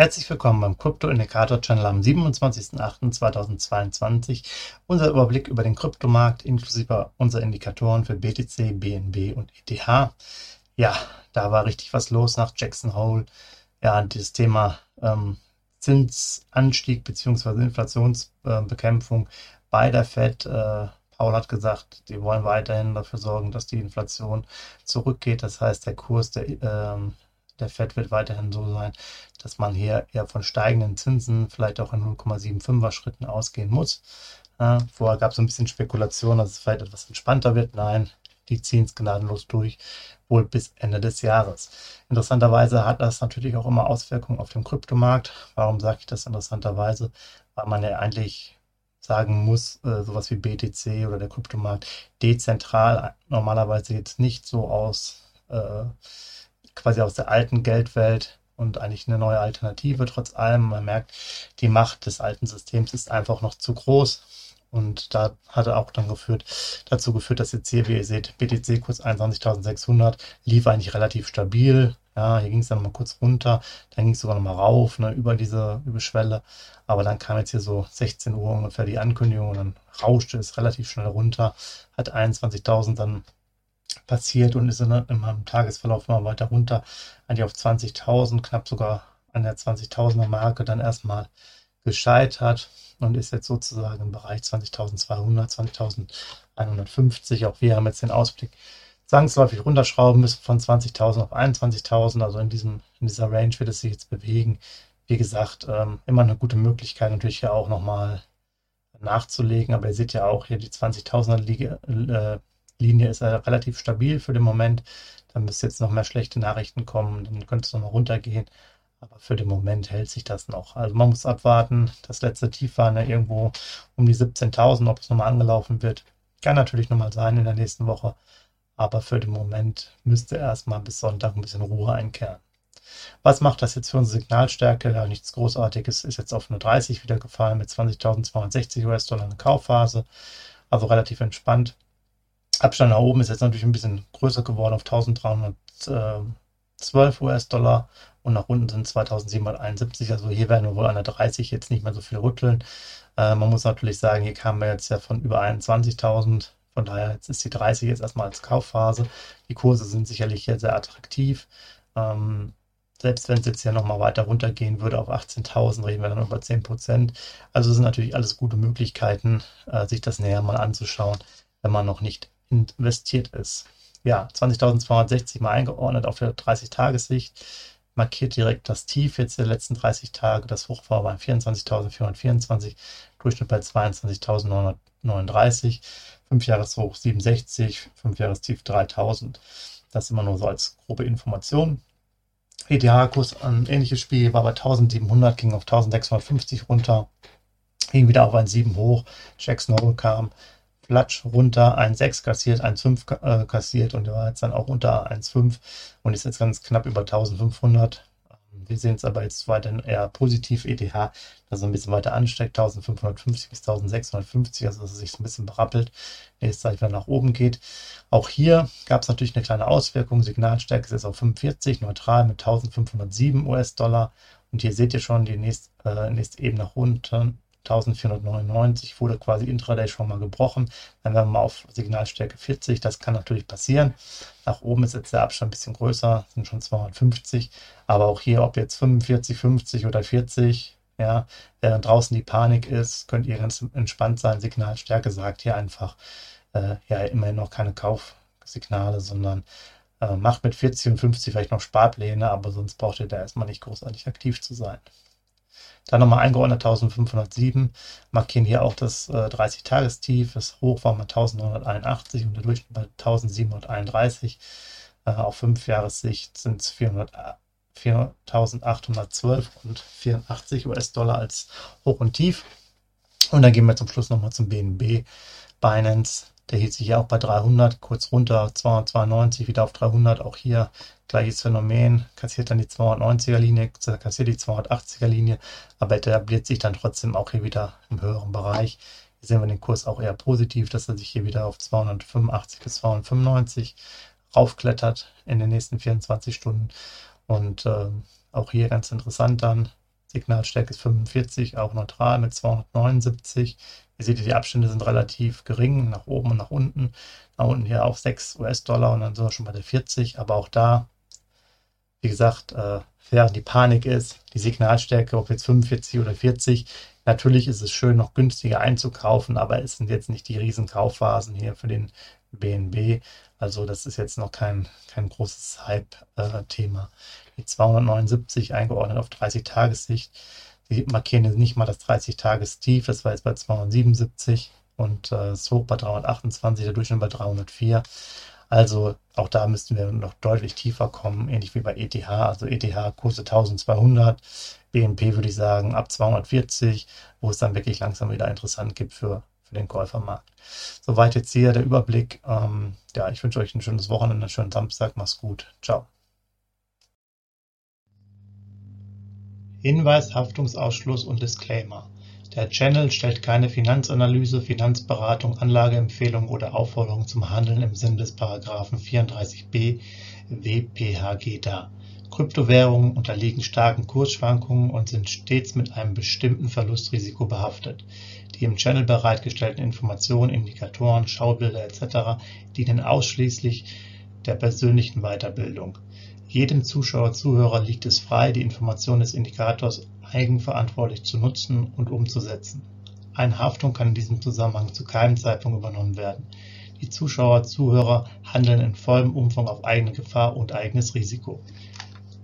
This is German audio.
Herzlich willkommen beim Crypto Indicator Channel am 27.08.2022. Unser Überblick über den Kryptomarkt inklusive unserer Indikatoren für BTC, BNB und ETH. Ja, da war richtig was los nach Jackson Hole. Ja, das Thema ähm, Zinsanstieg bzw. Inflationsbekämpfung äh, bei der Fed. Äh, Paul hat gesagt, die wollen weiterhin dafür sorgen, dass die Inflation zurückgeht. Das heißt, der Kurs der ähm, der Fed wird weiterhin so sein, dass man hier eher von steigenden Zinsen, vielleicht auch in 0,75er Schritten ausgehen muss. Äh, vorher gab es ein bisschen Spekulation, dass es vielleicht etwas entspannter wird. Nein, die ziehen es gnadenlos durch, wohl bis Ende des Jahres. Interessanterweise hat das natürlich auch immer Auswirkungen auf den Kryptomarkt. Warum sage ich das interessanterweise? Weil man ja eigentlich sagen muss, äh, sowas wie BTC oder der Kryptomarkt dezentral normalerweise jetzt nicht so aus äh, quasi aus der alten Geldwelt und eigentlich eine neue Alternative. Trotz allem, man merkt, die Macht des alten Systems ist einfach noch zu groß. Und da hat er auch dann geführt, dazu geführt, dass jetzt hier, wie ihr seht, BTC-Kurs 21.600 lief eigentlich relativ stabil. Ja, hier ging es dann mal kurz runter, dann ging es sogar noch mal rauf, ne, über diese über Schwelle. Aber dann kam jetzt hier so 16 Uhr ungefähr die Ankündigung und dann rauschte es relativ schnell runter, hat 21.000 dann passiert und ist dann im Tagesverlauf immer weiter runter, eigentlich auf 20.000, knapp sogar an der 20.000er Marke dann erstmal gescheitert und ist jetzt sozusagen im Bereich 20.200, 20.150. Auch wir haben jetzt den Ausblick zwangsläufig runterschrauben müssen von 20.000 auf 21.000. Also in, diesem, in dieser Range wird es sich jetzt bewegen. Wie gesagt, ähm, immer eine gute Möglichkeit natürlich hier auch nochmal nachzulegen. Aber ihr seht ja auch hier die 20.000er Liga, äh, Linie ist ja relativ stabil für den Moment. Da müsste jetzt noch mehr schlechte Nachrichten kommen, dann könnte es nochmal runtergehen. Aber für den Moment hält sich das noch. Also man muss abwarten. Das letzte Tief war ja irgendwo um die 17.000, ob es nochmal angelaufen wird. Kann natürlich nochmal sein in der nächsten Woche. Aber für den Moment müsste erstmal bis Sonntag ein bisschen Ruhe einkehren. Was macht das jetzt für unsere Signalstärke? Ja, nichts Großartiges. Ist jetzt auf eine 30 wieder gefallen mit 20.260 US-Dollar in Kaufphase. Also relativ entspannt. Abstand nach oben ist jetzt natürlich ein bisschen größer geworden auf 1312 US-Dollar und nach unten sind 2771. Also hier werden wir wohl an der 30 jetzt nicht mehr so viel rütteln. Äh, man muss natürlich sagen, hier kamen wir jetzt ja von über 21.000. Von daher jetzt ist die 30 jetzt erstmal als Kaufphase. Die Kurse sind sicherlich hier sehr attraktiv. Ähm, selbst wenn es jetzt hier nochmal weiter runtergehen würde auf 18.000, reden wir dann über 10 Prozent. Also sind natürlich alles gute Möglichkeiten, äh, sich das näher mal anzuschauen, wenn man noch nicht investiert ist. Ja, 20.260 mal eingeordnet auf der 30-Tages-Sicht. Markiert direkt das Tief jetzt der letzten 30 Tage. Das Hoch war bei 24.424, Durchschnitt bei 22.939, 5 Jahreshoch 67, 5 Jahrestief 3000. Das immer nur so als grobe Information. ETH-Kurs ein ähnliches Spiel war bei 1700, ging auf 1650 runter, ging wieder auf ein 7 hoch. Jack Snow kam Flatsch runter, 1,6 kassiert, 1,5 äh, kassiert und war jetzt dann auch unter 1,5 und ist jetzt ganz knapp über 1500. Ähm, wir sehen es aber jetzt weiterhin eher positiv, ETH, dass es ein bisschen weiter ansteigt, 1550 bis 1650, also dass es sich so ein bisschen berappelt, nächste Zeit wieder nach oben geht. Auch hier gab es natürlich eine kleine Auswirkung, Signalstärke ist jetzt auf 45, neutral mit 1507 US-Dollar und hier seht ihr schon die nächste, äh, nächste Ebene nach unten, 1499 wurde quasi intraday schon mal gebrochen. Dann werden wir mal auf Signalstärke 40. Das kann natürlich passieren. Nach oben ist jetzt der Abstand ein bisschen größer, sind schon 250. Aber auch hier, ob jetzt 45, 50 oder 40, ja, während draußen die Panik ist, könnt ihr ganz entspannt sein. Signalstärke sagt hier einfach, äh, ja, immerhin noch keine Kaufsignale, sondern äh, macht mit 40 und 50 vielleicht noch Sparpläne, aber sonst braucht ihr da erstmal nicht großartig aktiv zu sein. Dann nochmal eingeordnet 1507, markieren hier auch das äh, 30-Tagestief. Das Hoch war mal 1981 und der Durchschnitt bei 1731. Äh, auf 5 Jahressicht sind es 4812 und 84 US-Dollar als Hoch und Tief. Und dann gehen wir zum Schluss nochmal zum BNB. Binance Der hielt sich ja auch bei 300, kurz runter, 292, wieder auf 300. Auch hier gleiches Phänomen, kassiert dann die 290er Linie, kassiert die 280er Linie, aber etabliert sich dann trotzdem auch hier wieder im höheren Bereich. Hier sehen wir den Kurs auch eher positiv, dass er sich hier wieder auf 285 bis 295 raufklettert in den nächsten 24 Stunden. Und äh, auch hier ganz interessant dann, Signalstärke ist 45, auch neutral mit 279. Ihr seht, die Abstände sind relativ gering, nach oben und nach unten. Nach unten hier auf 6 US-Dollar und dann sind wir schon bei der 40. Aber auch da, wie gesagt, äh, während die Panik ist, die Signalstärke, ob jetzt 45 oder 40, natürlich ist es schön, noch günstiger einzukaufen, aber es sind jetzt nicht die riesen Kaufphasen hier für den BNB. Also das ist jetzt noch kein, kein großes Hype-Thema. die 279 eingeordnet auf 30-Tages-Sicht. Die markieren nicht mal das 30-Tages-Tief, das war jetzt bei 277 und äh, Hoch bei 328, der Durchschnitt bei 304. Also auch da müssten wir noch deutlich tiefer kommen, ähnlich wie bei ETH. Also ETH Kurse 1200, BNP würde ich sagen ab 240, wo es dann wirklich langsam wieder interessant gibt für für den Käufermarkt. Soweit jetzt hier der Überblick. Ähm, ja, ich wünsche euch ein schönes Wochenende, einen schönen Samstag. Mach's gut. Ciao. Hinweis, Haftungsausschluss und Disclaimer. Der Channel stellt keine Finanzanalyse, Finanzberatung, Anlageempfehlung oder Aufforderung zum Handeln im Sinne des Paragraphen 34b WPHG dar. Kryptowährungen unterliegen starken Kursschwankungen und sind stets mit einem bestimmten Verlustrisiko behaftet. Die im Channel bereitgestellten Informationen, Indikatoren, Schaubilder etc. dienen ausschließlich der persönlichen Weiterbildung. Jedem Zuschauer/Zuhörer liegt es frei, die Informationen des Indikators eigenverantwortlich zu nutzen und umzusetzen. Eine Haftung kann in diesem Zusammenhang zu keinem Zeitpunkt übernommen werden. Die Zuschauer/Zuhörer handeln in vollem Umfang auf eigene Gefahr und eigenes Risiko.